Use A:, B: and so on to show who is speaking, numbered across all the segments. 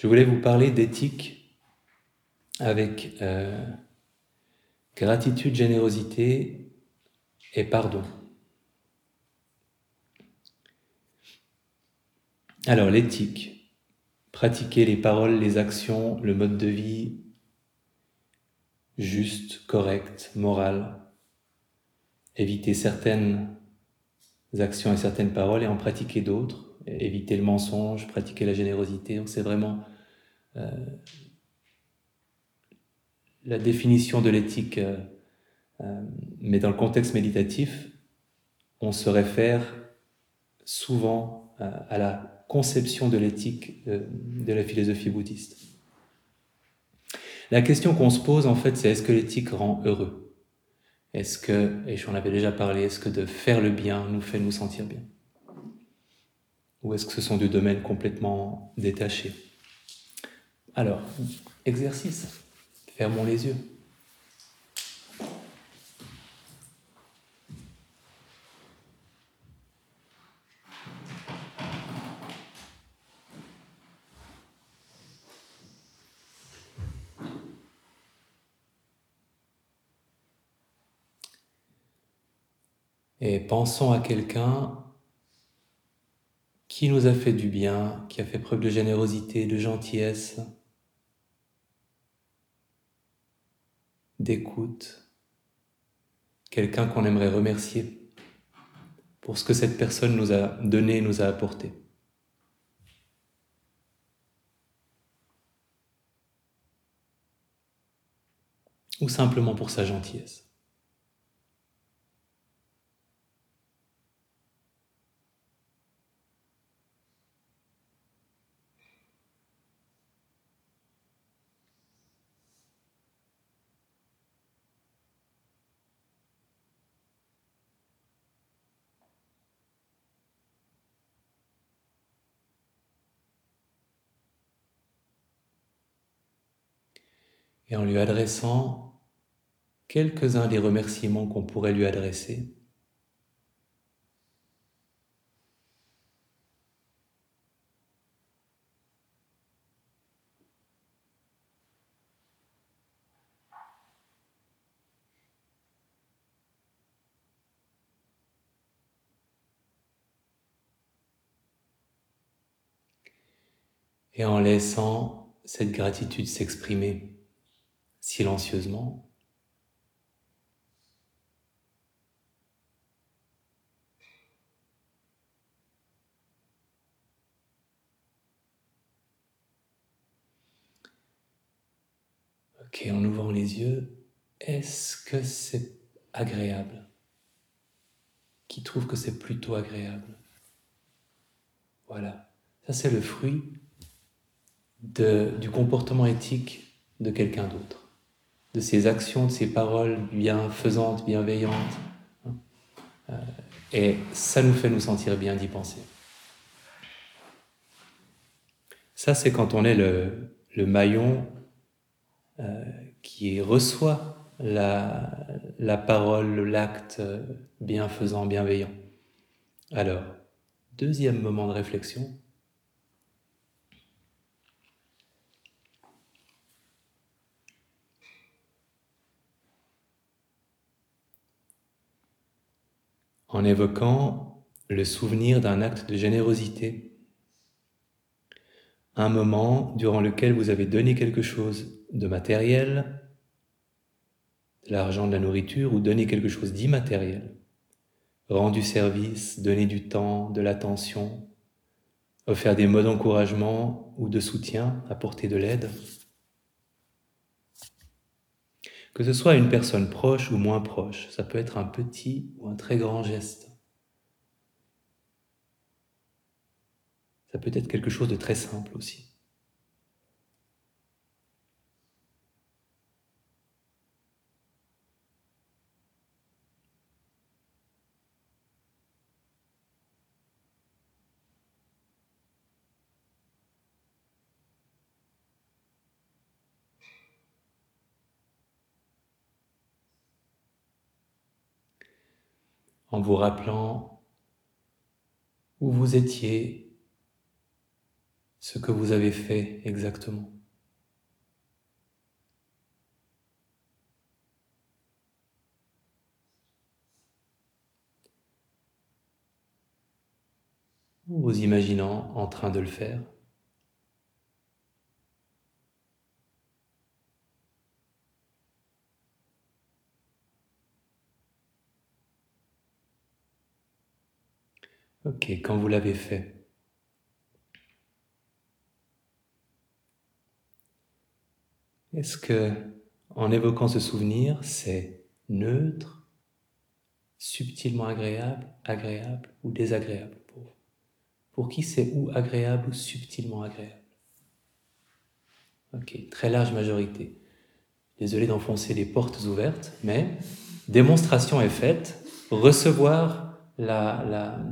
A: Je voulais vous parler d'éthique avec euh, gratitude, générosité et pardon. Alors l'éthique, pratiquer les paroles, les actions, le mode de vie juste, correct, moral, éviter certaines actions et certaines paroles et en pratiquer d'autres, éviter le mensonge, pratiquer la générosité. La définition de l'éthique, euh, euh, mais dans le contexte méditatif, on se réfère souvent à la conception de l'éthique de la philosophie bouddhiste. La question qu'on se pose en fait, c'est est-ce que l'éthique rend heureux? Est-ce que, et j'en avais déjà parlé, est-ce que de faire le bien nous fait nous sentir bien? Ou est-ce que ce sont deux domaines complètement détachés? Alors, exercice. Fermons les yeux. Et pensons à quelqu'un qui nous a fait du bien, qui a fait preuve de générosité, de gentillesse, d'écoute, quelqu'un qu'on aimerait remercier pour ce que cette personne nous a donné, nous a apporté. Ou simplement pour sa gentillesse. Et en lui adressant quelques-uns des remerciements qu'on pourrait lui adresser. et en laissant cette gratitude s'exprimer silencieusement. Ok, en ouvrant les yeux, est-ce que c'est agréable? Qui trouve que c'est plutôt agréable? Voilà, ça c'est le fruit du comportement éthique de quelqu'un d'autre de ses actions, de ses paroles bienfaisantes, bienveillantes. Euh, et ça nous fait nous sentir bien d'y penser. Ça, c'est quand on est le, maillon euh, qui reçoit la, la parole, l'acte bienfaisant, bienveillant. Alors, deuxième moment de réflexion, en évoquant le souvenir d'un acte de générosité, un moment durant lequel vous avez donné quelque chose de matériel, de l'argent, de la nourriture, ou donné quelque chose d'immatériel, rendu service, donné du temps, de l'attention, offert des mots d'encouragement ou de soutien, apporté de l'aide. Que ce soit une personne proche ou moins proche, ça peut être un petit ou un très grand geste. Ça peut être quelque chose de très simple aussi. En vous rappelant où vous étiez ce que vous avez fait exactement. vous imaginant en train de le faire. Ok, quand vous l'avez fait, est-ce que, en évoquant ce souvenir, c'est neutre, subtilement agréable, agréable ou désagréable pour vous? Pour qui c'est ou agréable ou subtilement agréable? Ok, très large majorité. Désolé d'enfoncer les portes ouvertes, mais démonstration est faite. Recevoir la, la,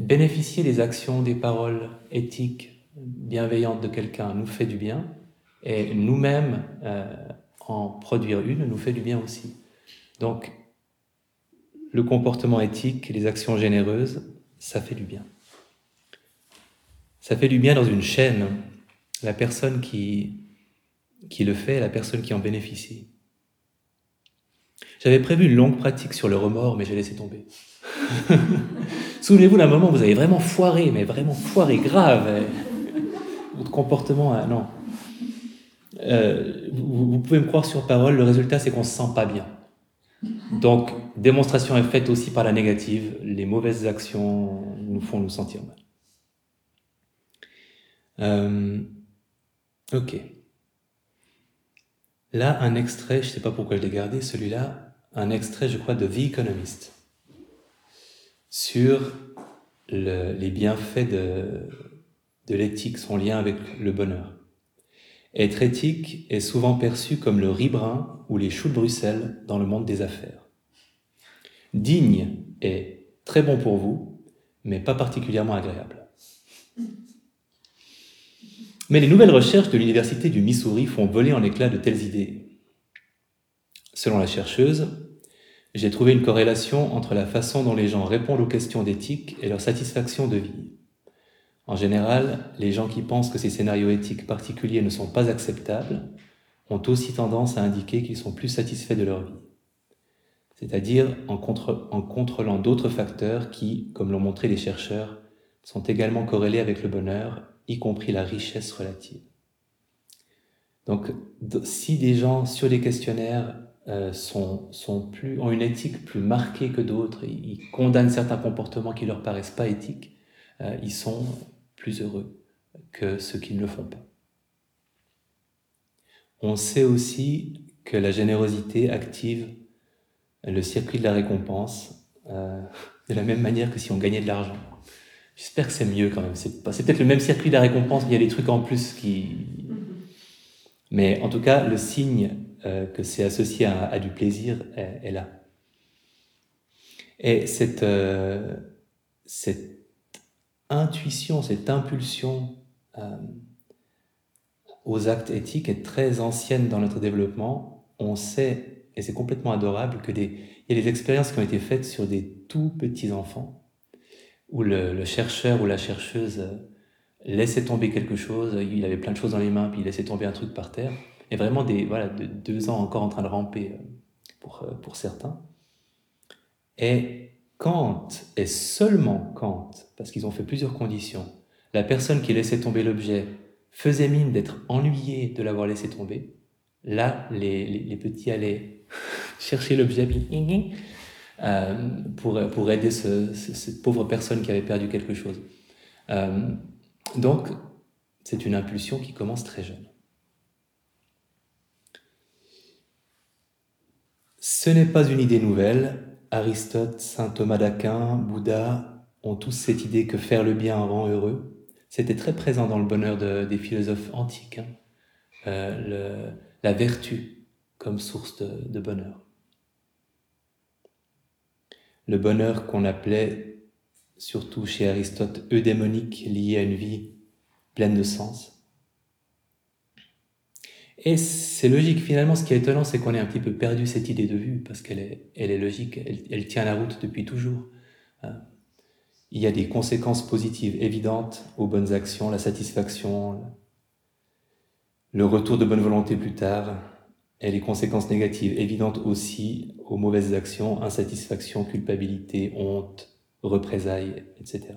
A: bénéficier des actions, des paroles éthiques, bienveillantes de quelqu'un nous fait du bien, et nous-mêmes euh, en produire une nous fait du bien aussi. Donc, le comportement éthique, les actions généreuses, ça fait du bien. Ça fait du bien dans une chaîne. La personne qui, qui le fait, la personne qui en bénéficie. J'avais prévu une longue pratique sur le remords, mais j'ai laissé tomber. Souvenez-vous d'un moment où vous avez vraiment foiré, mais vraiment foiré, grave. Votre comportement, non. Euh, vous, pouvez me croire sur parole, le résultat c'est qu'on se sent pas bien. Donc, démonstration est faite aussi par la négative. Les mauvaises actions nous font nous sentir mal. Euh, ok. Là, un extrait, je sais pas pourquoi je l'ai gardé, celui-là, un extrait, je crois, de The Economist sur les bienfaits de, de l'éthique, son lien avec le bonheur. Être éthique est souvent perçu comme le riz brun ou les choux de Bruxelles dans le monde des affaires. Digne est très bon pour vous, mais pas particulièrement agréable. Mais les nouvelles recherches de l'Université du Missouri font voler en éclats de telles idées. Selon la chercheuse, j'ai trouvé une corrélation entre la façon dont les gens répondent aux questions d'éthique et leur satisfaction de vie. En général, les gens qui pensent que ces scénarios éthiques particuliers ne sont pas acceptables ont aussi tendance à indiquer qu'ils sont plus satisfaits de leur vie. C'est-à-dire en, contrôlant d'autres facteurs qui, comme l'ont montré les chercheurs, sont également corrélés avec le bonheur, y compris la richesse relative. Donc, si des gens sur les questionnaires euh, sont, sont plus, ont une éthique plus marquée que d'autres, ils condamnent certains comportements qui leur paraissent pas éthiques, euh, ils sont plus heureux que ceux qui ne le font pas. On sait aussi que la générosité active le circuit de la récompense euh, de la même manière que si on gagnait de l'argent. J'espère que c'est mieux quand même. C'est peut-être le même circuit de la récompense, mais il y a des trucs en plus qui... Mais en tout cas, le signe euh, que c'est associé à, du plaisir est, là. Et cette, euh, cette intuition, cette impulsion euh, aux actes éthiques est très ancienne dans notre développement. On sait, et c'est complètement adorable, que des, il y a des expériences qui ont été faites sur des tout petits enfants, où le, le chercheur ou la chercheuse laissait tomber quelque chose, il avait plein de choses dans les mains, puis il laissait tomber un truc par terre et vraiment des, voilà, de deux ans encore en train de ramper euh, pour, euh, pour certains. Et quand, et seulement quand, parce qu'ils ont fait plusieurs conditions, la personne qui laissait tomber l'objet faisait mine d'être ennuyée de l'avoir laissé tomber, là, les, les, petits allaient chercher l'objet euh, pour, pour aider ce, cette pauvre personne qui avait perdu quelque chose. Donc, c'est une impulsion qui commence très jeune. Ce n'est pas une idée nouvelle. Aristote, saint Thomas d'Aquin, Bouddha ont tous cette idée que faire le bien rend heureux. C'était très présent dans le bonheur des philosophes antiques. Hein. Euh, la vertu comme source de, de bonheur. Le bonheur qu'on appelait, surtout chez Aristote, eudémonique, lié à une vie pleine de sens. Et c'est logique. Finalement, ce qui est étonnant, c'est qu'on ait un petit peu perdu cette idée de vue, parce qu'elle est, elle logique, elle, tient la route depuis toujours. Hein. il y a des conséquences positives évidentes aux bonnes actions, la satisfaction, le retour de bonne volonté plus tard, et les conséquences négatives évidentes aussi aux mauvaises actions, insatisfaction, culpabilité, honte, représailles, etc.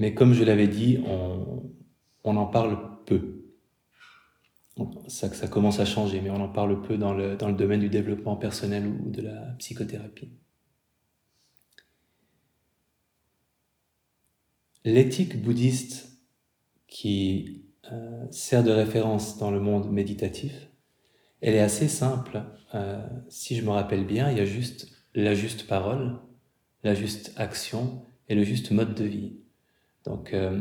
A: Mais comme je l'avais dit, on, en parle peu. Ça, ça commence à changer, mais on en parle peu dans le, dans le domaine du développement personnel ou de la psychothérapie. L'éthique bouddhiste qui euh, sert de référence dans le monde méditatif, elle est assez simple. Euh, si je me rappelle bien, il y a juste la juste parole, la juste action et le juste mode de vie. Donc euh,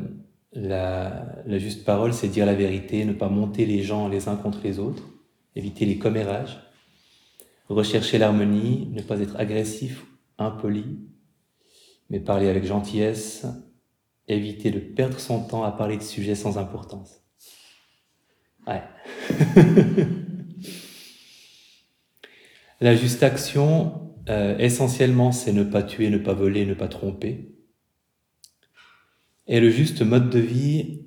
A: la, la, juste parole, c'est dire la vérité, ne pas monter les gens les uns contre les autres, éviter les commérages, rechercher l'harmonie, ne pas être agressif, impoli, mais parler avec gentillesse, éviter de perdre son temps à parler de sujets sans importance. Ouais. La juste action, euh, essentiellement, c'est ne pas tuer, ne pas voler, ne pas tromper. Et le juste mode de vie,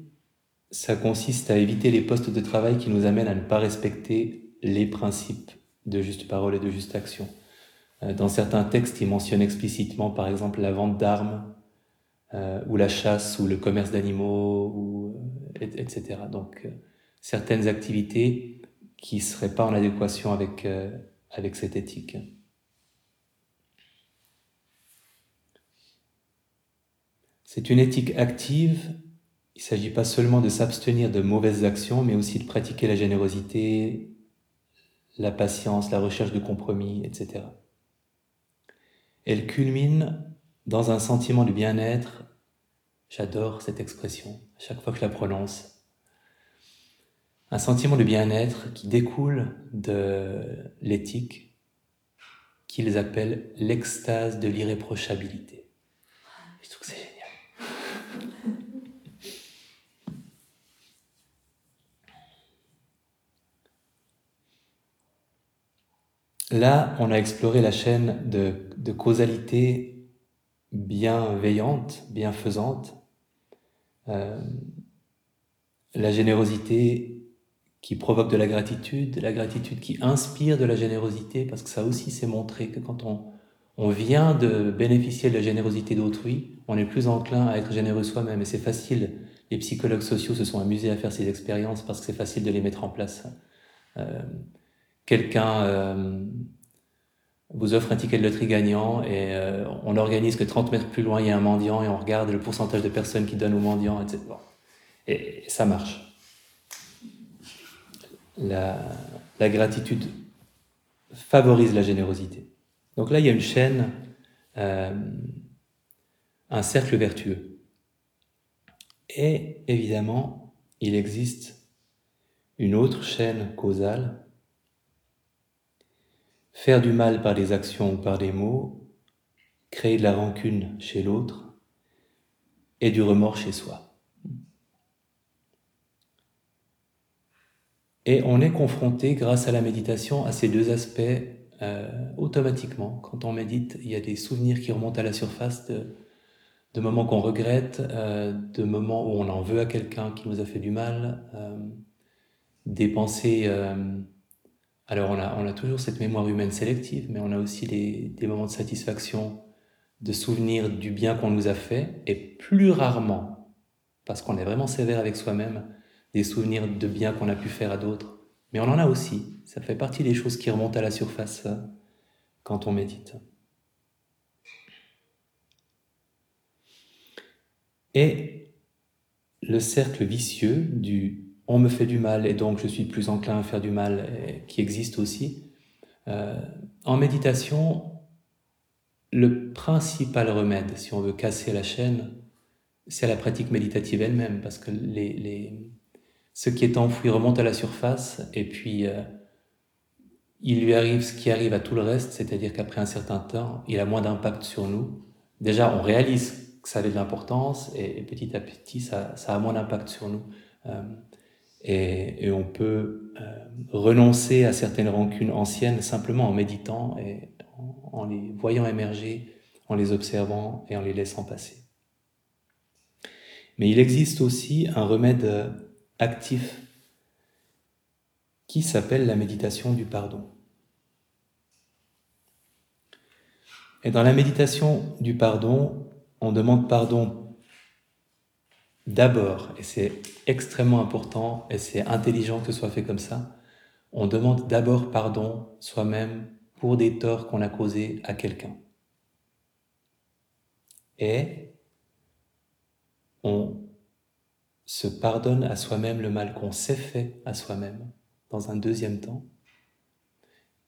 A: ça consiste à éviter les postes de travail qui nous amènent à ne pas respecter les principes de juste parole et de juste action. Euh, dans certains textes, ils mentionnent explicitement, par exemple, la vente d'armes, euh, ou la chasse, ou le commerce d'animaux, ou, etc. Donc, certaines activités qui ne seraient pas en adéquation avec, avec cette éthique. C'est une éthique active. Il ne s'agit pas seulement de s'abstenir de mauvaises actions, mais aussi de pratiquer la générosité, la patience, la recherche de compromis, etc. Elle culmine dans un sentiment de bien-être. J'adore cette expression, à chaque fois que je la prononce. Un sentiment de bien-être qui découle de l'éthique qu'ils appellent l'extase de l'irréprochabilité. Là, on a exploré la chaîne de, causalité bienveillante, bienfaisante, euh, la générosité qui provoque de la gratitude, la gratitude qui inspire de la générosité, parce que ça aussi c'est montré que quand on, on vient de bénéficier de la générosité d'autrui, on est plus enclin à être généreux soi-même, et c'est facile. Les psychologues sociaux se sont amusés à faire ces expériences parce que c'est facile de les mettre en place. Euh, quelqu'un euh, vous offre un ticket de loterie gagnant et euh, on organise que 30 mètres plus loin, il y a un mendiant et on regarde le pourcentage de personnes qui donnent au mendiant, etc. Et, ça marche. La, gratitude favorise la générosité. Donc là, il y a une chaîne, euh, un cercle vertueux. Et évidemment, il existe une autre chaîne causale Faire du mal par des actions ou par des mots, créer de la rancune chez l'autre et du remords chez soi. Et on est confronté, grâce à la méditation, à ces deux aspects euh, automatiquement. Quand on médite, il y a des souvenirs qui remontent à la surface de, moments qu'on regrette, euh, de moments où on en veut à quelqu'un qui nous a fait du mal, euh, des pensées alors on a, toujours cette mémoire humaine sélective, mais on a aussi des, moments de satisfaction, de souvenir du bien qu'on nous a fait, et plus rarement, parce qu'on est vraiment sévère avec soi-même, des souvenirs de bien qu'on a pu faire à d'autres. Mais on en a aussi. Ça fait partie des choses qui remontent à la surface euh, quand on médite. Et le cercle vicieux du on me fait du mal et donc je suis plus enclin à faire du mal, qui existe aussi. Euh, en méditation, le principal remède, si on veut casser la chaîne, c'est la pratique méditative elle-même, parce que ce qui est enfoui remonte à la surface, et puis euh, il lui arrive ce qui arrive à tout le reste, c'est-à-dire qu'après un certain temps, il a moins d'impact sur nous. Déjà, on réalise que ça avait de l'importance, et, petit à petit, ça, a moins d'impact sur nous. Euh, et, on peut euh, renoncer à certaines rancunes anciennes simplement en méditant et en les voyant émerger, en les observant et en les laissant passer. Mais il existe aussi un remède actif qui s'appelle la méditation du pardon. Et dans la méditation du pardon, on demande pardon d'abord, et c'est extrêmement important, et c'est intelligent que ce soit fait comme ça, on demande d'abord pardon soi-même pour des torts qu'on a causés à quelqu'un. Et on se pardonne à soi-même le mal qu'on s'est fait à soi-même dans un deuxième temps.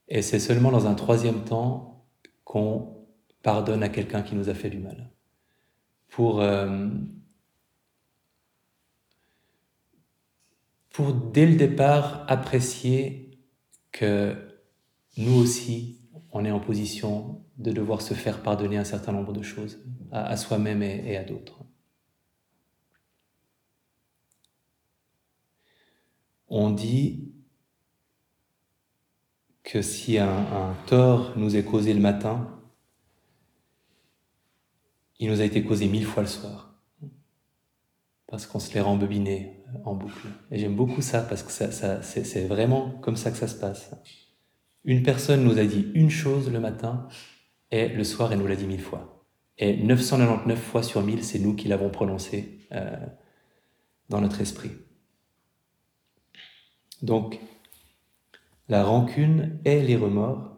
A: Et c'est seulement dans un troisième temps qu'on pardonne à quelqu'un qui nous a fait du mal. Pour, euh, pour dès le départ apprécier que nous aussi, on est en position de devoir se faire pardonner un certain nombre de choses à, soi-même et à d'autres. On dit que si un, tort nous est causé le matin, il nous a été causé mille fois le soir. Parce qu'on se l'est rembobiné en boucle. Et j'aime beaucoup ça parce que ça, c'est vraiment comme ça que ça se passe. Une personne nous a dit une chose le matin et le soir elle nous l'a dit mille fois. Et 999 fois sur mille, c'est nous qui l'avons prononcé euh, dans notre esprit. Donc, la rancune et les remords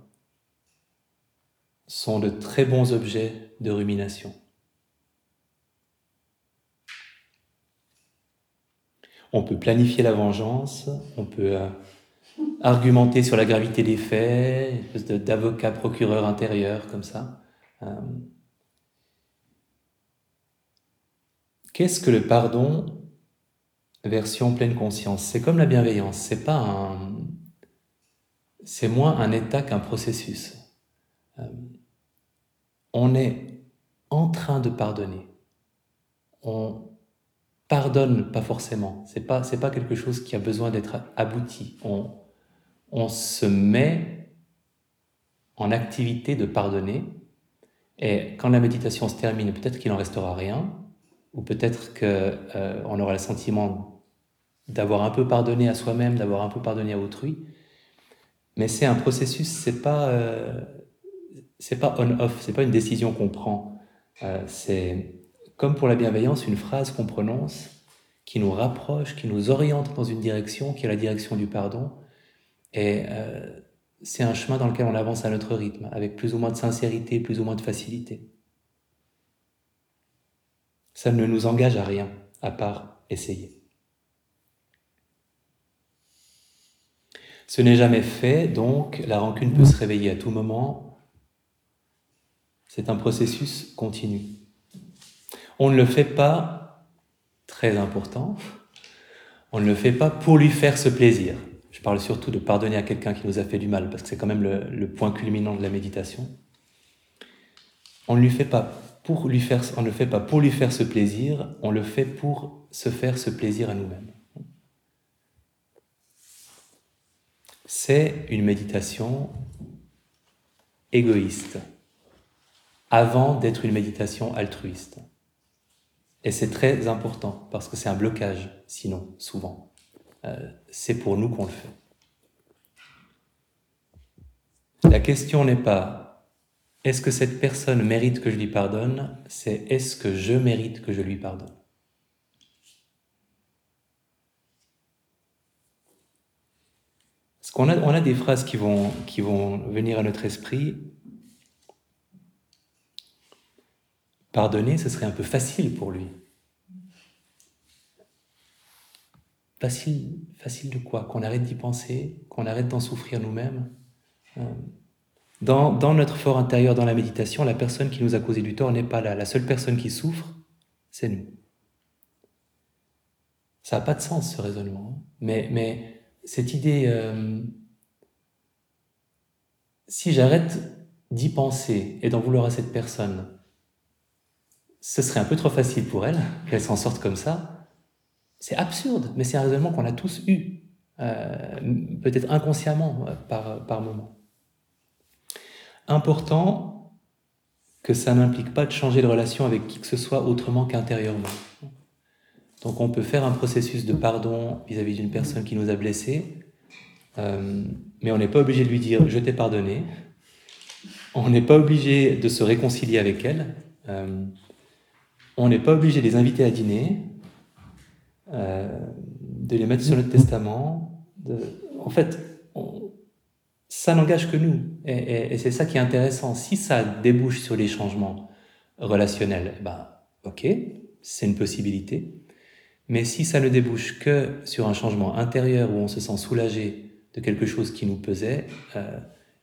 A: sont de très bons objets de rumination. On peut planifier la vengeance, on peut euh, argumenter sur la gravité des faits, une espèce d'avocat procureur intérieur comme ça. Euh, qu'est-ce que le pardon version pleine conscience? C'est comme la bienveillance, c'est pas un, c'est moins un état qu'un processus. Euh, on est en train de pardonner. On pardonne pas forcément. C'est pas c'est pas quelque chose qui a besoin d'être abouti. On on se met en activité de pardonner. Et quand la méditation se termine, peut-être qu'il n'en restera rien, ou peut-être qu'on euh, on aura le sentiment d'avoir un peu pardonné à soi-même, d'avoir un peu pardonné à autrui, mais c'est un processus, c'est pas, euh, c'est pas on-off, c'est pas une décision qu'on prend. Euh, c'est comme pour la bienveillance, une phrase qu'on prononce qui nous rapproche, qui nous oriente dans une direction, qui est la direction du pardon. Et euh, c'est un chemin dans lequel on avance à notre rythme, avec plus ou moins de sincérité, plus ou moins de facilité. Ça ne nous engage à rien, à part essayer. Ce n'est jamais fait, donc la rancune peut se réveiller à tout moment. C'est un processus continu. On ne le fait pas, très important, on ne le fait pas pour lui faire ce plaisir. Je parle surtout de pardonner à quelqu'un qui nous a fait du mal, parce que c'est quand même le, point culminant de la méditation. On ne, le fait pas pour lui faire ce plaisir, on le fait pour se faire ce plaisir à nous-mêmes. c'est une méditation égoïste, avant d'être une méditation altruiste. Et c'est très important, parce que c'est un blocage, sinon, souvent. Euh, c'est pour nous qu'on le fait. La question n'est pas est-ce que cette personne mérite que je lui pardonne, c'est est-ce que je mérite que je lui pardonne? on a des phrases qui vont, qui vont venir à notre esprit. Pardonner, ce serait un peu facile pour lui. Facile, facile de quoi? Qu'on arrête d'y penser, qu'on arrête d'en souffrir nous-mêmes? Euh, dans, notre fort intérieur, dans la méditation, la personne qui nous a causé du tort n'est pas là. La seule personne qui souffre, c'est nous. Ça n'a pas de sens ce raisonnement. Hein. Mais, mais cette idée, euh, si j'arrête d'y penser et d'en vouloir à cette personne, ce serait un peu trop facile pour elle qu'elle s'en sorte comme ça. C'est absurde, mais c'est un raisonnement qu'on a tous eu, euh, peut-être inconsciemment euh, par, par moment. important que ça n'implique pas de changer de relation avec qui que ce soit autrement qu'intérieurement. Donc on peut faire un processus de pardon vis-à-vis d'une personne qui nous a blessés, euh, mais on n'est pas obligé de lui dire je t'ai pardonné. On n'est pas obligé de se réconcilier avec elle. On n'est pas obligé de les inviter à dîner, euh, de les mettre sur notre testament. En fait, ça n'engage que nous. Et, c'est ça qui est intéressant. Si ça débouche sur les changements relationnels, eh ben, ok, c'est une possibilité. Mais si ça ne débouche que sur un changement intérieur où on se sent soulagé de quelque chose qui nous pesait, euh,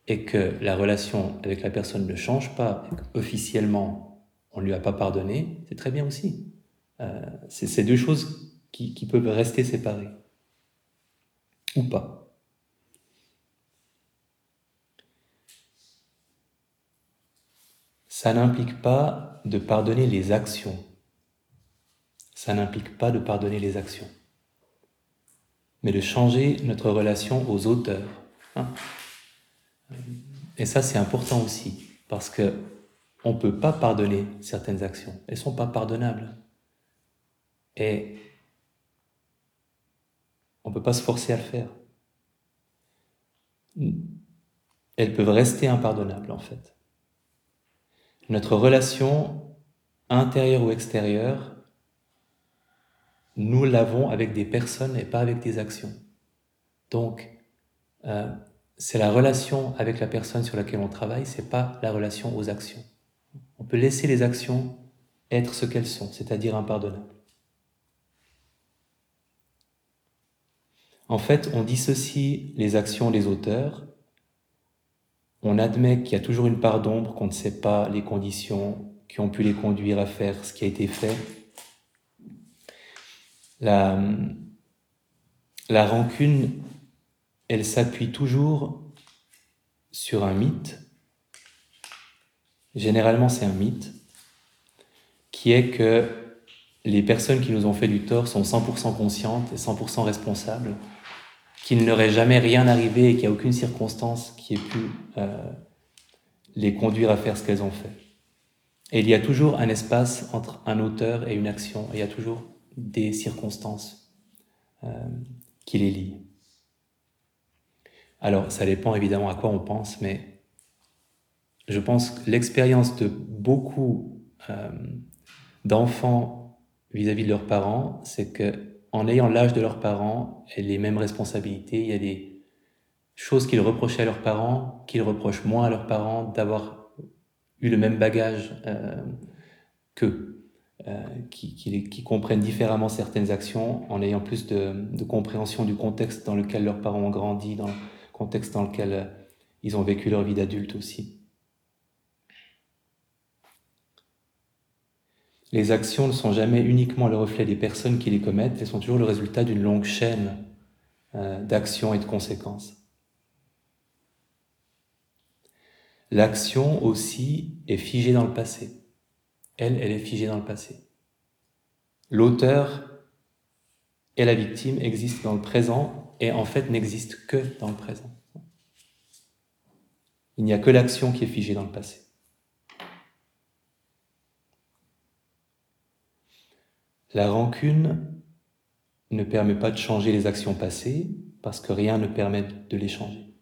A: et que la relation avec la personne ne change pas, officiellement on ne lui a pas pardonné, c'est très bien aussi. Euh, c'est deux choses qui, qui peuvent rester séparées. Ou pas. ça n'implique pas de pardonner les actions. Ça n'implique pas de pardonner les actions, mais de changer notre relation aux auteurs. Hein. Et ça, c'est important aussi, parce que on ne peut pas pardonner certaines actions. Elles ne sont pas pardonnables. Et on ne peut pas se forcer à le faire. Elles peuvent rester impardonnables, en fait. Notre relation intérieure ou extérieure, nous l'avons avec des personnes et pas avec des actions. Donc, euh, c'est la relation avec la personne sur laquelle on travaille, c'est pas la relation aux actions. On peut laisser les actions être ce qu'elles sont, c'est-à-dire impardonnables. En fait, on dissocie les actions des auteurs on admet qu'il y a toujours une part d'ombre, qu'on ne sait pas les conditions qui ont pu les conduire à faire ce qui a été fait. La, la rancune, elle s'appuie toujours sur un mythe. Généralement, c'est un mythe qui est que les personnes qui nous ont fait du tort sont 100% conscientes et 100% responsables qu'il n'aurait jamais rien arrivé et qu'il n'y a aucune circonstance qui ait pu euh, les conduire à faire ce qu'elles ont fait. Et il y a toujours un espace entre un auteur et une action, il y a toujours des circonstances euh, qui les lient. Alors, ça dépend évidemment à quoi on pense, mais je pense que l'expérience de beaucoup euh, d'enfants vis-à-vis de leurs parents, c'est que en ayant l'âge de leurs parents et les mêmes responsabilités, il y a des choses qu'ils reprochaient à leurs parents, qu'ils reprochent moins à leurs parents d'avoir eu le même bagage euh, qu'eux, euh, qui, qui, comprennent différemment certaines actions en ayant plus de, de, compréhension du contexte dans lequel leurs parents ont grandi, dans le contexte dans lequel euh, ils ont vécu leur vie d'adulte aussi. Les actions ne sont jamais uniquement le reflet des personnes qui les commettent, elles sont toujours le résultat d'une longue chaîne euh, d'actions et de conséquences. L'action aussi est figée dans le passé. Elle, elle est figée dans le passé. L'auteur et la victime existent dans le présent et en fait n'existent que dans le présent. Il n'y a que l'action qui est figée dans le passé. La rancune ne permet pas de changer les actions passées parce que rien ne permet de les changer.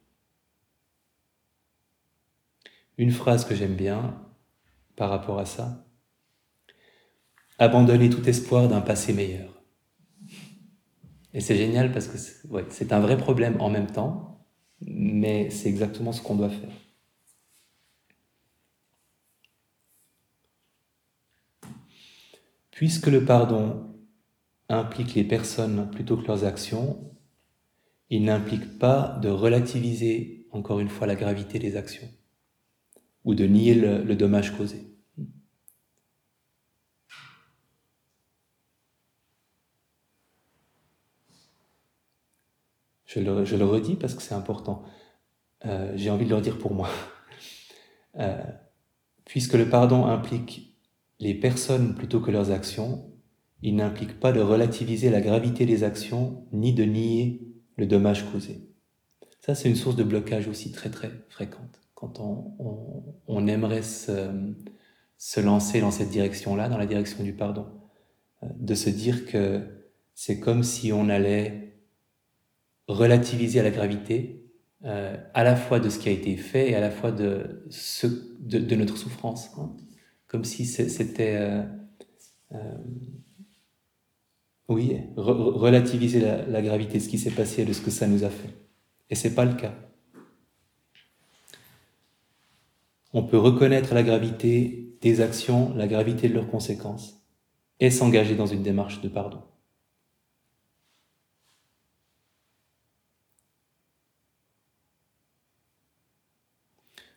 A: Une phrase que j'aime bien par rapport à ça, abandonner tout espoir d'un passé meilleur. Et c'est génial parce que c'est un vrai problème en même temps, mais c'est exactement ce qu'on doit faire. Puisque le pardon implique les personnes plutôt que leurs actions, il n'implique pas de relativiser encore une fois la gravité des actions ou de nier le, dommage causé. Je le, redis parce que c'est important. Euh, j'ai envie de le redire pour moi. Euh, puisque le pardon implique les personnes plutôt que leurs actions, il n'implique pas de relativiser la gravité des actions ni de nier le dommage causé. Ça, c'est une source de blocage aussi très très fréquente. quand on, aimerait se, se, lancer dans cette direction-là, dans la direction du pardon, euh, de se dire que c'est comme si on allait relativiser à la gravité euh, à la fois de ce qui a été fait et à la fois de, ce, de, notre souffrance. Hein. Comme si c'était... Euh, oui, relativiser la, la, gravité de ce qui s'est passé et de ce que ça nous a fait. Et c'est pas le cas. On peut reconnaître la gravité des actions, la gravité de leurs conséquences, et s'engager dans une démarche de pardon.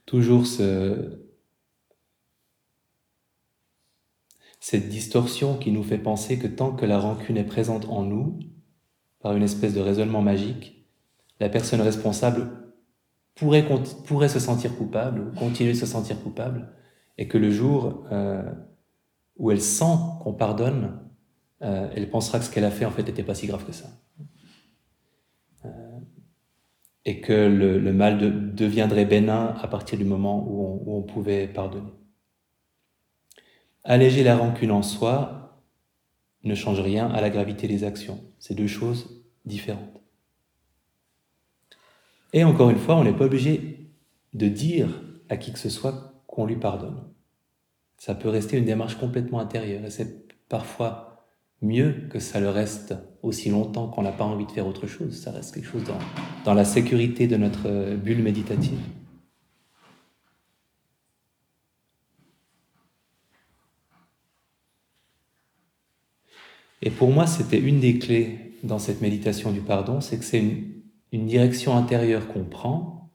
A: Toujours ce, cette distorsion qui nous fait penser que tant que la rancune est présente en nous, par une espèce de raisonnement magique, la personne responsable pourrait, se sentir coupable, ou continuer de se sentir coupable, et que le jour euh, où elle sent qu'on pardonne, euh, elle pensera que ce qu'elle a fait en fait n'était pas si grave que ça. Euh, et que le, mal deviendrait bénin à partir du moment où on pouvait pardonner. Alléger la rancune en soi ne change rien à la gravité des actions. C'est deux choses différentes. Et encore une fois, on n'est pas obligé de dire à qui que ce soit qu'on lui pardonne. Ça peut rester une démarche complètement intérieure et c'est parfois mieux que ça le reste aussi longtemps qu'on n'a pas envie de faire autre chose. Ça reste quelque chose dans, dans la sécurité de notre bulle méditative. Et pour moi, c'était une des clés dans cette méditation du pardon, c'est que c'est une, direction intérieure qu'on prend,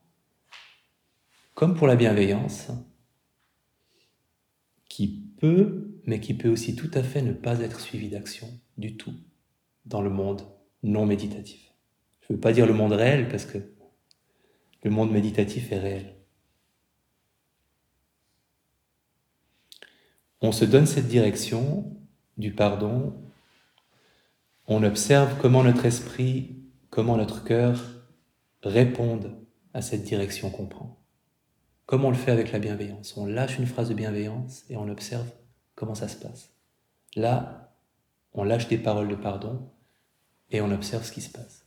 A: comme pour la bienveillance, qui peut, mais qui peut aussi tout à fait ne pas être suivie d'action du tout dans le monde non méditatif. Je ne veux pas dire le monde réel, parce que le monde méditatif est réel. On se donne cette direction du pardon on observe comment notre esprit, comment notre cœur répondent à cette direction qu'on prend. Comme on le fait avec la bienveillance? On lâche une phrase de bienveillance et on observe comment ça se passe. Là, on lâche des paroles de pardon et on observe ce qui se passe.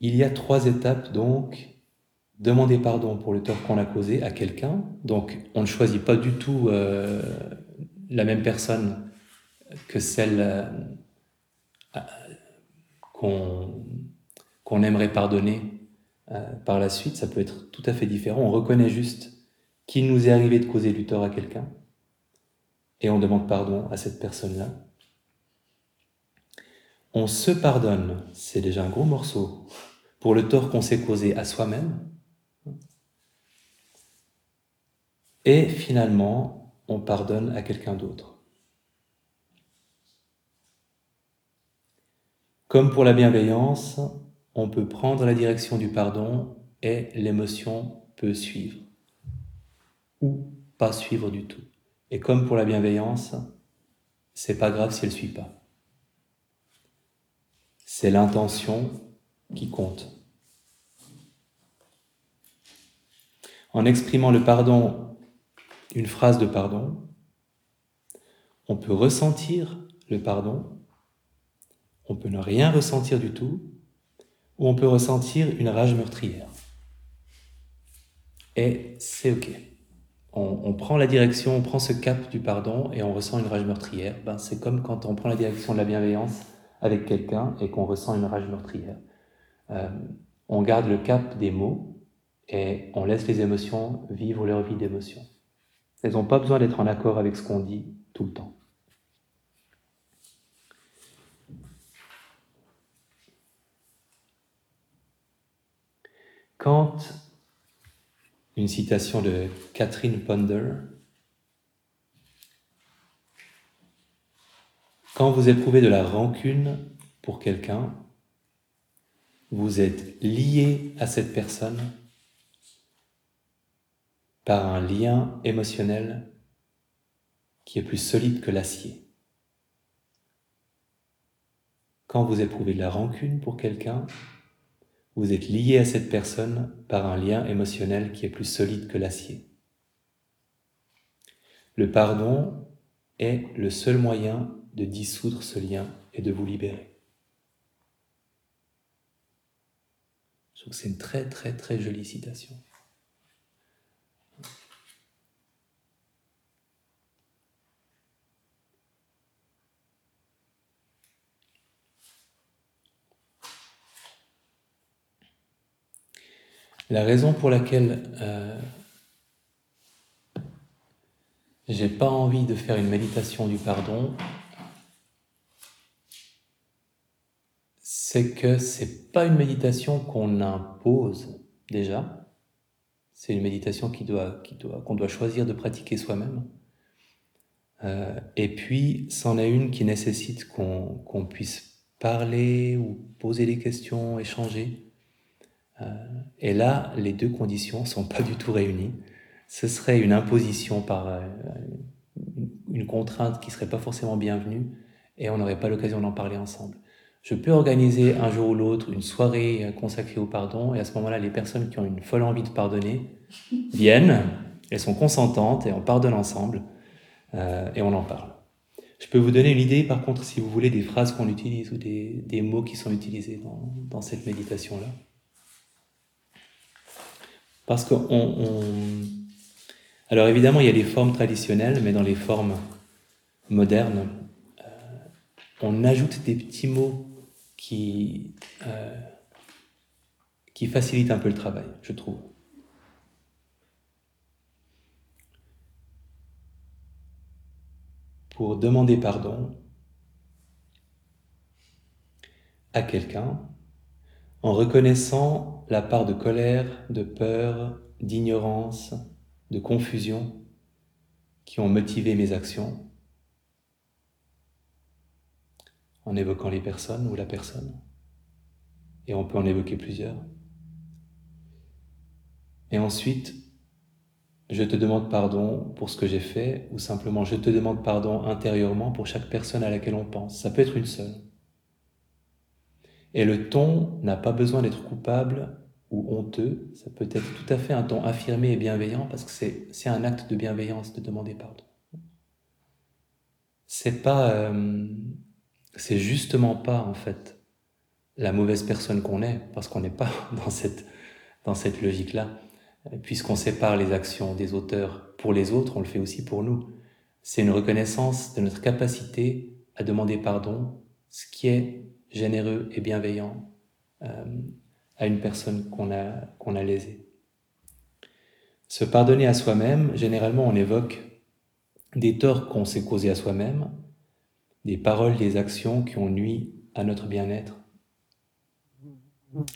A: Il y a trois étapes donc demander pardon pour le tort qu'on a causé à quelqu'un. Donc, on ne choisit pas du tout euh, la même personne que celle euh, qu'on aimerait pardonner euh, par la suite. Ça peut être tout à fait différent. On reconnaît juste qu'il nous est arrivé de causer du tort à quelqu'un et on demande pardon à cette personne-là. On se pardonne, c'est déjà un gros morceau, pour le tort qu'on s'est causé à soi-même Et finalement, on pardonne à quelqu'un d'autre. Comme pour la bienveillance, on peut prendre la direction du pardon et l'émotion peut suivre ou pas suivre du tout. Et comme pour la bienveillance, c'est pas grave si elle suit pas. C'est l'intention qui compte. En exprimant le pardon une phrase de pardon, on peut ressentir le pardon, on peut ne rien ressentir du tout, ou on peut ressentir une rage meurtrière. Et c'est OK. On, prend la direction, on prend ce cap du pardon et on ressent une rage meurtrière. Ben, c'est comme quand on prend la direction de la bienveillance avec quelqu'un et qu'on ressent une rage meurtrière. Euh, on garde le cap des mots et on laisse les émotions vivre leur vie d'émotion. Elles n'ont pas besoin d'être en accord avec ce qu'on dit tout le temps. Quand une citation de Catherine Ponder, quand vous éprouvez de la rancune pour quelqu'un, vous êtes lié à cette personne par un lien émotionnel qui est plus solide que l'acier. quand vous éprouvez de la rancune pour quelqu'un, vous êtes lié à cette personne par un lien émotionnel qui est plus solide que l'acier. Le pardon est le seul moyen de dissoudre ce lien et de vous libérer. Je trouve que c'est une très très très jolie citation. La raison pour laquelle euh, j'ai pas envie de faire une méditation du pardon, c'est que c'est pas une méditation qu'on impose déjà. C'est une méditation qui doit, qui doit, qu'on doit choisir de pratiquer soi-même. Euh, et puis, c'en est une qui nécessite qu'on, qu'on puisse parler ou poser des questions, échanger. Euh, et là, les deux conditions sont pas du tout réunies. Ce serait une imposition par euh, une contrainte qui serait pas forcément bienvenue, et on n'aurait pas l'occasion d'en parler ensemble. Je peux organiser un jour ou l'autre une soirée euh, consacrée au pardon, et à ce moment-là, les personnes qui ont une folle envie de pardonner viennent, elles sont consentantes, et on pardonne ensemble, et on en parle. Je peux vous donner une idée, par contre, si vous voulez, des phrases qu'on utilise ou des, des, mots qui sont utilisés dans, dans cette méditation-là. Parce qu'on. Alors évidemment, il y a les formes traditionnelles, mais dans les formes modernes, euh, on ajoute des petits mots euh, qui facilitent un peu le travail, je trouve. Pour demander pardon à quelqu'un, en reconnaissant la part de colère, de peur, d'ignorance, de confusion qui ont motivé mes actions, en évoquant les personnes ou la personne, et on peut en évoquer plusieurs. Et ensuite, je te demande pardon pour ce que j'ai fait, ou simplement je te demande pardon intérieurement pour chaque personne à laquelle on pense. Ça peut être une seule. Et le ton n'a pas besoin d'être coupable ou honteux, ça peut être tout à fait un ton affirmé et bienveillant parce que c'est un acte de bienveillance de demander pardon. C'est pas, euh, c'est justement pas en fait la mauvaise personne qu'on est parce qu'on n'est pas dans cette, dans cette logique-là. Puisqu'on sépare les actions des auteurs pour les autres, on le fait aussi pour nous. C'est une reconnaissance de notre capacité à demander pardon, ce qui est généreux et bienveillant euh, à une personne qu'on a, qu'on a lésée. Se pardonner à soi-même, généralement on évoque des torts qu'on s'est causés à soi-même, des paroles, des actions qui ont nui à notre bien-être,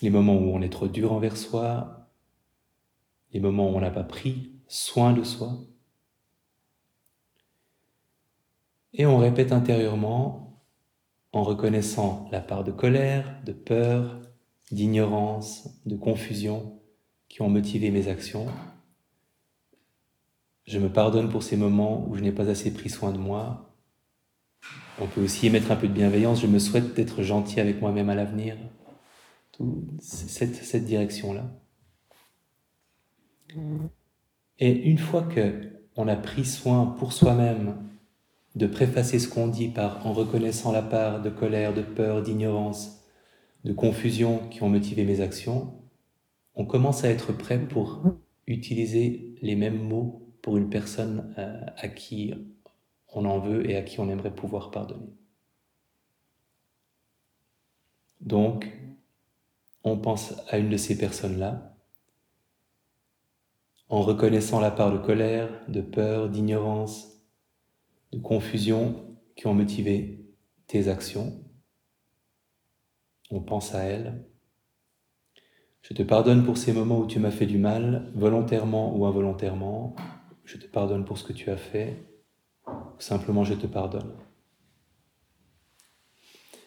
A: les moments où on est trop dur envers soi, les moments où on n'a pas pris soin de soi. Et on répète intérieurement en reconnaissant la part de colère, de peur, d'ignorance, de confusion qui ont motivé mes actions. Je me pardonne pour ces moments où je n'ai pas assez pris soin de moi. On peut aussi émettre un peu de bienveillance. Je me souhaite d'être gentil avec moi-même à l'avenir. Cette, cette direction-là. Et une fois que on a pris soin pour soi-même de préfacer ce qu'on dit par en reconnaissant la part de colère, de peur, d'ignorance, de confusion qui ont motivé mes actions, on commence à être prêt pour utiliser les mêmes mots pour une personne euh, à qui on en veut et à qui on aimerait pouvoir pardonner. Donc, on pense à une de ces personnes-là, en reconnaissant la part de colère, de peur, d'ignorance, de confusion qui ont motivé tes actions. On pense à elles. Je te pardonne pour ces moments où tu m'as fait du mal, volontairement ou involontairement. Je te pardonne pour ce que tu as fait, simplement je te pardonne.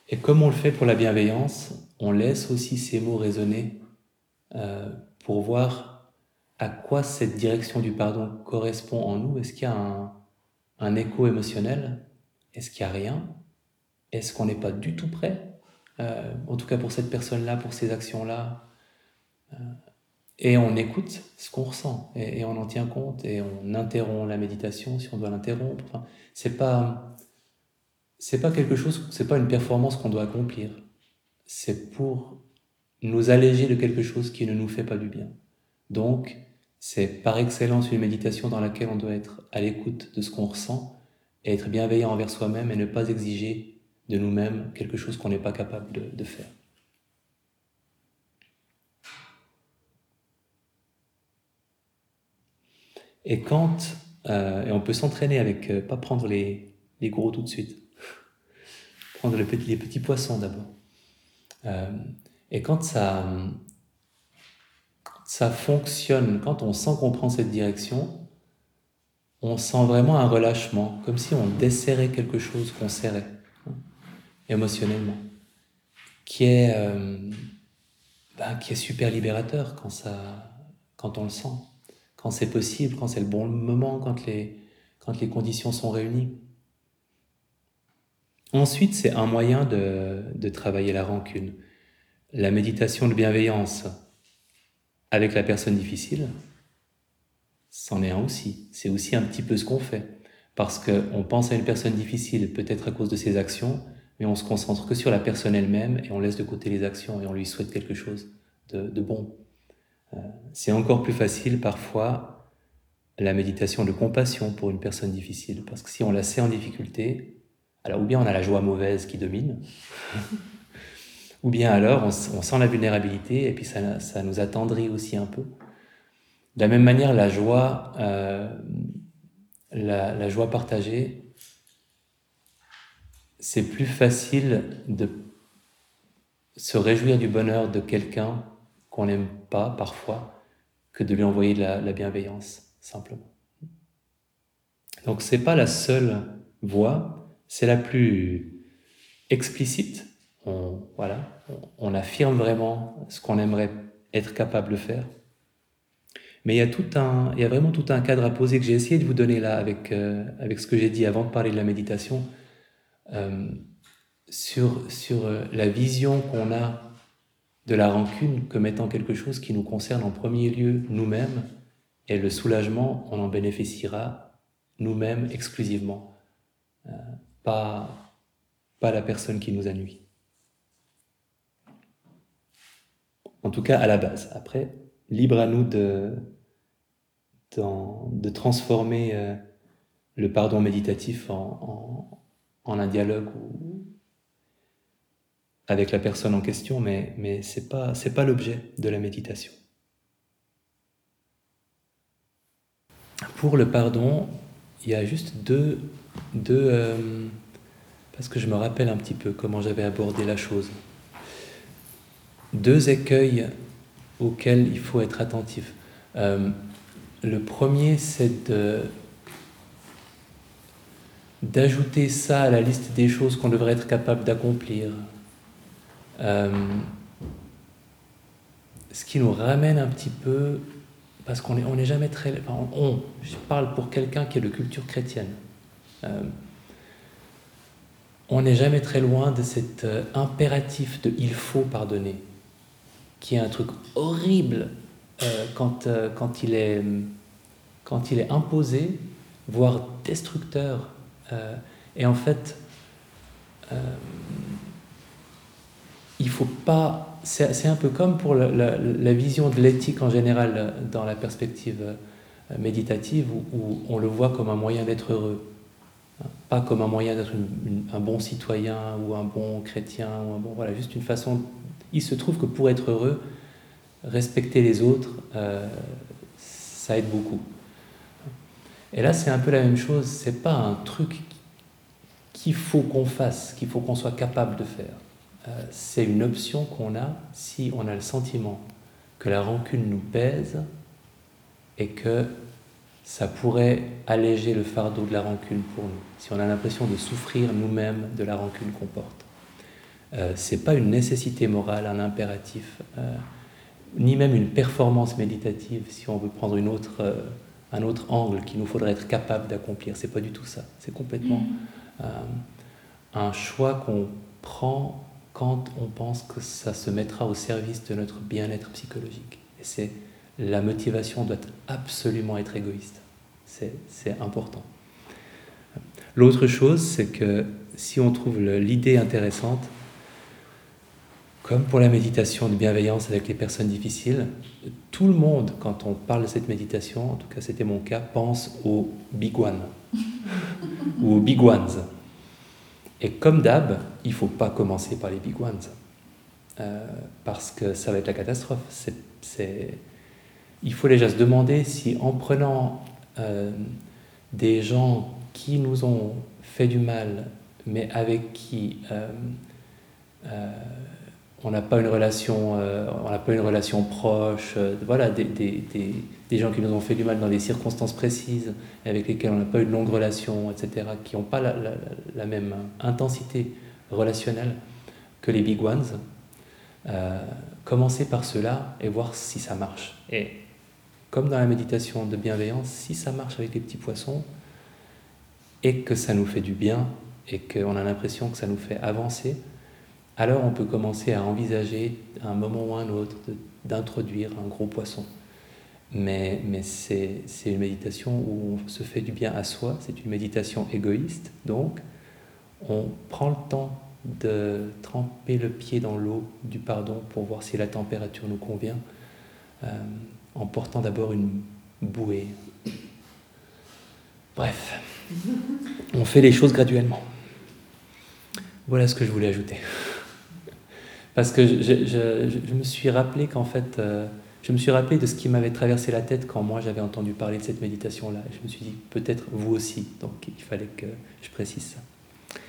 A: Et comme on le fait pour la bienveillance, on laisse aussi ces mots résonner euh, pour voir à quoi cette direction du pardon correspond en nous. Est-ce qu'il y a un, un écho émotionnel Est-ce qu'il n'y a rien? Est-ce qu'on n'est pas du tout prêt? Euh, en tout cas pour cette personne-là, pour ces actions-là. Euh, et on écoute ce qu'on ressent et, on en tient compte et on interrompt la méditation si on doit l'interrompre. Enfin, c'est pas c'est pas quelque chose, c'est pas une performance qu'on doit accomplir. C'est pour nous alléger de quelque chose qui ne nous fait pas du bien. Donc, c'est par excellence une méditation dans laquelle on doit être à l'écoute de ce qu'on ressent et être bienveillant envers soi-même et ne pas exiger de nous-mêmes quelque chose qu'on n'est pas capable de, faire. Et quand, euh, et on peut s'entraîner avec, euh, pas prendre les, les, gros tout de suite, prendre les petits, poissons d'abord. Euh, et quand ça, ça fonctionne, quand on sent qu'on prend cette direction, on sent vraiment un relâchement, comme si on desserrait quelque chose qu'on serrait émotionnellement, qui est, euh, ben, qui est super libérateur quand, ça, quand on le sent, quand c'est possible, quand c'est le bon moment, quand les, quand les conditions sont réunies. Ensuite, c'est un moyen de, de travailler la rancune. La méditation de bienveillance avec la personne difficile, c'en est un aussi. C'est aussi un petit peu ce qu'on fait. Parce qu'on pense à une personne difficile, peut-être à cause de ses actions, mais on se concentre que sur la personne elle-même et on laisse de côté les actions et on lui souhaite quelque chose de, bon. Euh, c'est encore plus facile parfois la méditation de compassion pour une personne difficile, parce que si on la sait en difficulté, alors ou bien on a la joie mauvaise qui domine, ou bien alors on, sent la vulnérabilité et puis ça, ça, nous attendrit aussi un peu. De la même manière, la joie, euh, la joie partagée, c'est plus facile de se réjouir du bonheur de quelqu'un qu'on n'aime pas parfois que de lui envoyer de la, bienveillance, simplement. Donc c'est pas la seule voie, c'est la plus explicite. On, voilà, on, affirme vraiment ce qu'on aimerait être capable de faire. Mais il y, a vraiment tout un cadre à poser que j'ai essayé de vous donner là avec, euh, avec ce que j'ai dit avant de parler de la méditation. Euh, sur, sur euh, la vision qu'on a de la rancune comme étant quelque chose qui nous concerne en premier lieu nous-mêmes, et le soulagement, on en bénéficiera nous-mêmes exclusivement, pas, pas la personne qui nous a nuit. En tout cas, à la base. Après, libre à nous de, de, transformer le pardon méditatif en, en un dialogue avec la personne en question, mais, mais ce n'est pas, pas l'objet de la méditation. Pour le pardon, il y a juste deux, deux euh, parce que je me rappelle un petit peu comment j'avais abordé la chose, deux écueils auxquels il faut être attentif. Euh, le premier, c'est d'ajouter ça à la liste des choses qu'on devrait être capable d'accomplir. Euh, ce qui nous ramène un petit peu, parce qu'on n'est on est jamais très... Enfin, je parle pour quelqu'un qui est de culture chrétienne. Euh, on n'est jamais très loin de cet impératif de il faut pardonner, qui est un truc horrible quand, quand, il est, quand il est imposé, voire destructeur euh, et en fait, euh, il faut pas. C'est un peu comme pour la, vision de l'éthique en général dans la perspective euh, méditative où, on le voit comme un moyen d'être heureux, hein, pas comme un moyen d'être un bon citoyen ou un bon chrétien ou un bon voilà juste une façon. Il se trouve que pour être heureux, respecter les autres, ça aide beaucoup. Et là, c'est un peu la même chose. C'est pas un truc qu'il faut qu'on fasse, qu'il faut qu'on soit capable de faire. Euh, c'est une option qu'on a si on a le sentiment que la rancune nous pèse et que ça pourrait alléger le fardeau de la rancune pour nous, si on a l'impression de souffrir nous-mêmes de la rancune qu'on porte. Euh, Ce n'est pas une nécessité morale, un impératif, euh, ni même une performance méditative, si on veut prendre une autre un autre angle qu'il nous faudrait être capable d'accomplir. C'est pas du tout ça. C'est complètement mm. euh, un choix qu'on prend quand on pense que ça se mettra au service de notre bien-être psychologique. Et c'est la motivation doit absolument être égoïste. C'est important. L'autre chose, c'est que si on trouve l'idée intéressante, comme pour la méditation de bienveillance avec les personnes difficiles, tout le monde, quand on parle de cette méditation, en tout cas c'était mon cas, pense aux big one ou aux big ones. Et comme d'hab, il ne faut pas commencer par les big ones, euh, parce que ça va être la catastrophe. Il faut déjà se demander si en prenant euh, des gens qui nous ont fait du mal, mais avec qui euh, on n'a pas une relation, on n'a pas une relation proche, voilà, des, des, des, des, gens qui nous ont fait du mal dans des circonstances précises, avec lesquels on n'a pas eu de longue relation, etc., qui n'ont pas la, la, la, même intensité relationnelle que les big ones. Euh, commencer par cela et voir si ça marche. Et comme dans la méditation de bienveillance, si ça marche avec les petits poissons et que ça nous fait du bien et qu'on a l'impression que ça nous fait avancer, alors on peut commencer à envisager à un moment ou à un autre d'introduire un gros poisson. Mais, mais c'est une méditation où on se fait du bien à soi, c'est une méditation égoïste, donc on prend le temps de tremper le pied dans l'eau du pardon pour voir si la température nous convient, euh, en portant d'abord une bouée. Bref, on fait les choses graduellement. Voilà ce que je voulais ajouter. Parce que je, me suis rappelé qu'en fait, euh, je me suis rappelé de ce qui m'avait traversé la tête quand moi j'avais entendu parler de cette méditation-là. Je me suis dit, peut-être vous aussi. Donc il fallait que je précise ça.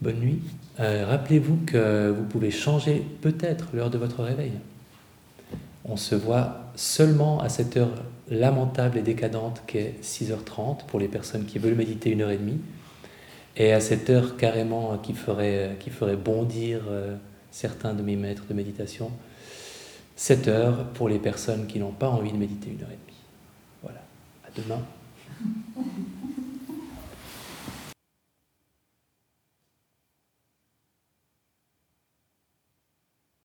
A: Bonne nuit. Euh, Rappelez-vous que vous pouvez changer peut-être l'heure de votre réveil. On se voit seulement à cette heure lamentable et décadente qu'est 6h30 pour les personnes qui veulent méditer une heure et demie, et à cette heure carrément qui ferait, qui ferait bondir euh, certains de mes maîtres de méditation, 7 heures pour les personnes qui n'ont pas envie de méditer une heure et demie. Voilà, à demain.